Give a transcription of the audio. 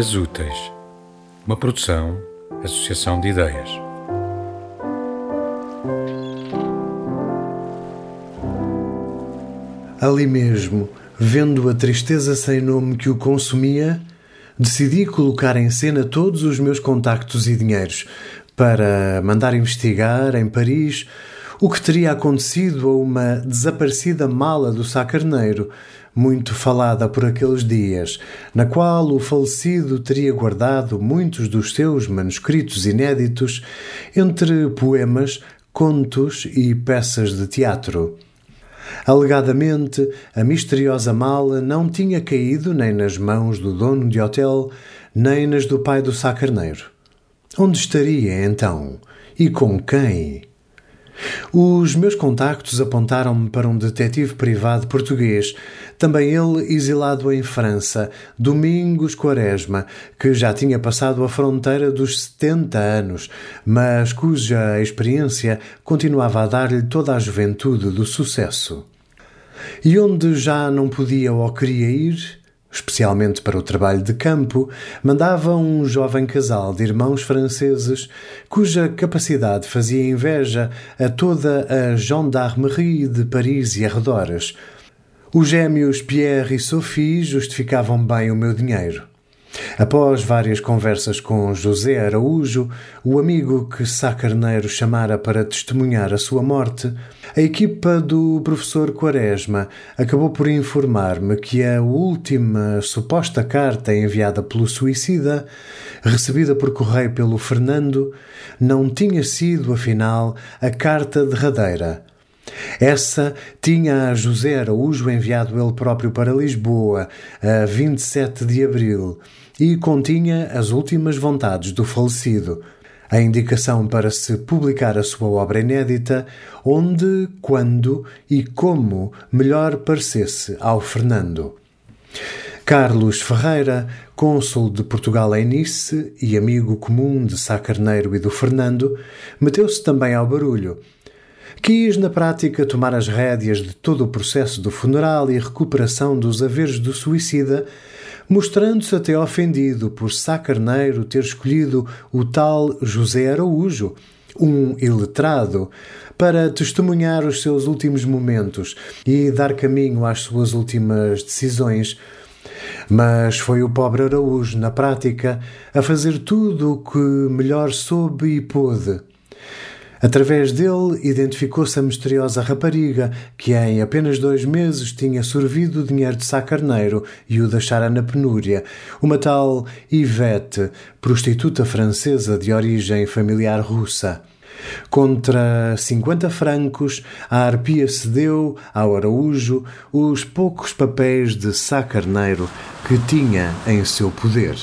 Dias Úteis, uma produção, associação de ideias. Ali mesmo, vendo a tristeza sem nome que o consumia, decidi colocar em cena todos os meus contactos e dinheiros para mandar investigar em Paris o que teria acontecido a uma desaparecida mala do Sá Carneiro, muito falada por aqueles dias, na qual o falecido teria guardado muitos dos seus manuscritos inéditos entre poemas, contos e peças de teatro. Alegadamente, a misteriosa mala não tinha caído nem nas mãos do dono de hotel, nem nas do pai do Sá Carneiro. Onde estaria então? E com quem? Os meus contactos apontaram-me para um detetive privado português, também ele exilado em França, Domingos Quaresma, que já tinha passado a fronteira dos 70 anos, mas cuja experiência continuava a dar-lhe toda a juventude do sucesso. E onde já não podia ou queria ir, especialmente para o trabalho de campo, mandava um jovem casal de irmãos franceses cuja capacidade fazia inveja a toda a gendarmerie de Paris e arredores. Os gêmeos Pierre e Sophie justificavam bem o meu dinheiro. Após várias conversas com José Araújo, o amigo que Sá Carneiro chamara para testemunhar a sua morte, a equipa do professor Quaresma acabou por informar-me que a última suposta carta enviada pelo suicida, recebida por correio pelo Fernando, não tinha sido, afinal, a carta derradeira. Essa tinha a José Araújo enviado ele próprio para Lisboa, a 27 de abril, e continha as últimas vontades do falecido, a indicação para se publicar a sua obra inédita, onde, quando e como melhor parecesse ao Fernando. Carlos Ferreira, cônsul de Portugal em Nice e amigo comum de Sá Carneiro e do Fernando, meteu-se também ao barulho. Quis, na prática, tomar as rédeas de todo o processo do funeral e recuperação dos haveres do suicida, mostrando-se até ofendido por Sá Carneiro ter escolhido o tal José Araújo, um iletrado, para testemunhar os seus últimos momentos e dar caminho às suas últimas decisões. Mas foi o pobre Araújo, na prática, a fazer tudo o que melhor soube e pôde. Através dele, identificou-se a misteriosa rapariga que, em apenas dois meses, tinha sorvido o dinheiro de Sá Carneiro e o deixara na penúria. Uma tal Yvette, prostituta francesa de origem familiar russa. Contra 50 francos, a arpia cedeu ao Araújo os poucos papéis de Sá Carneiro que tinha em seu poder.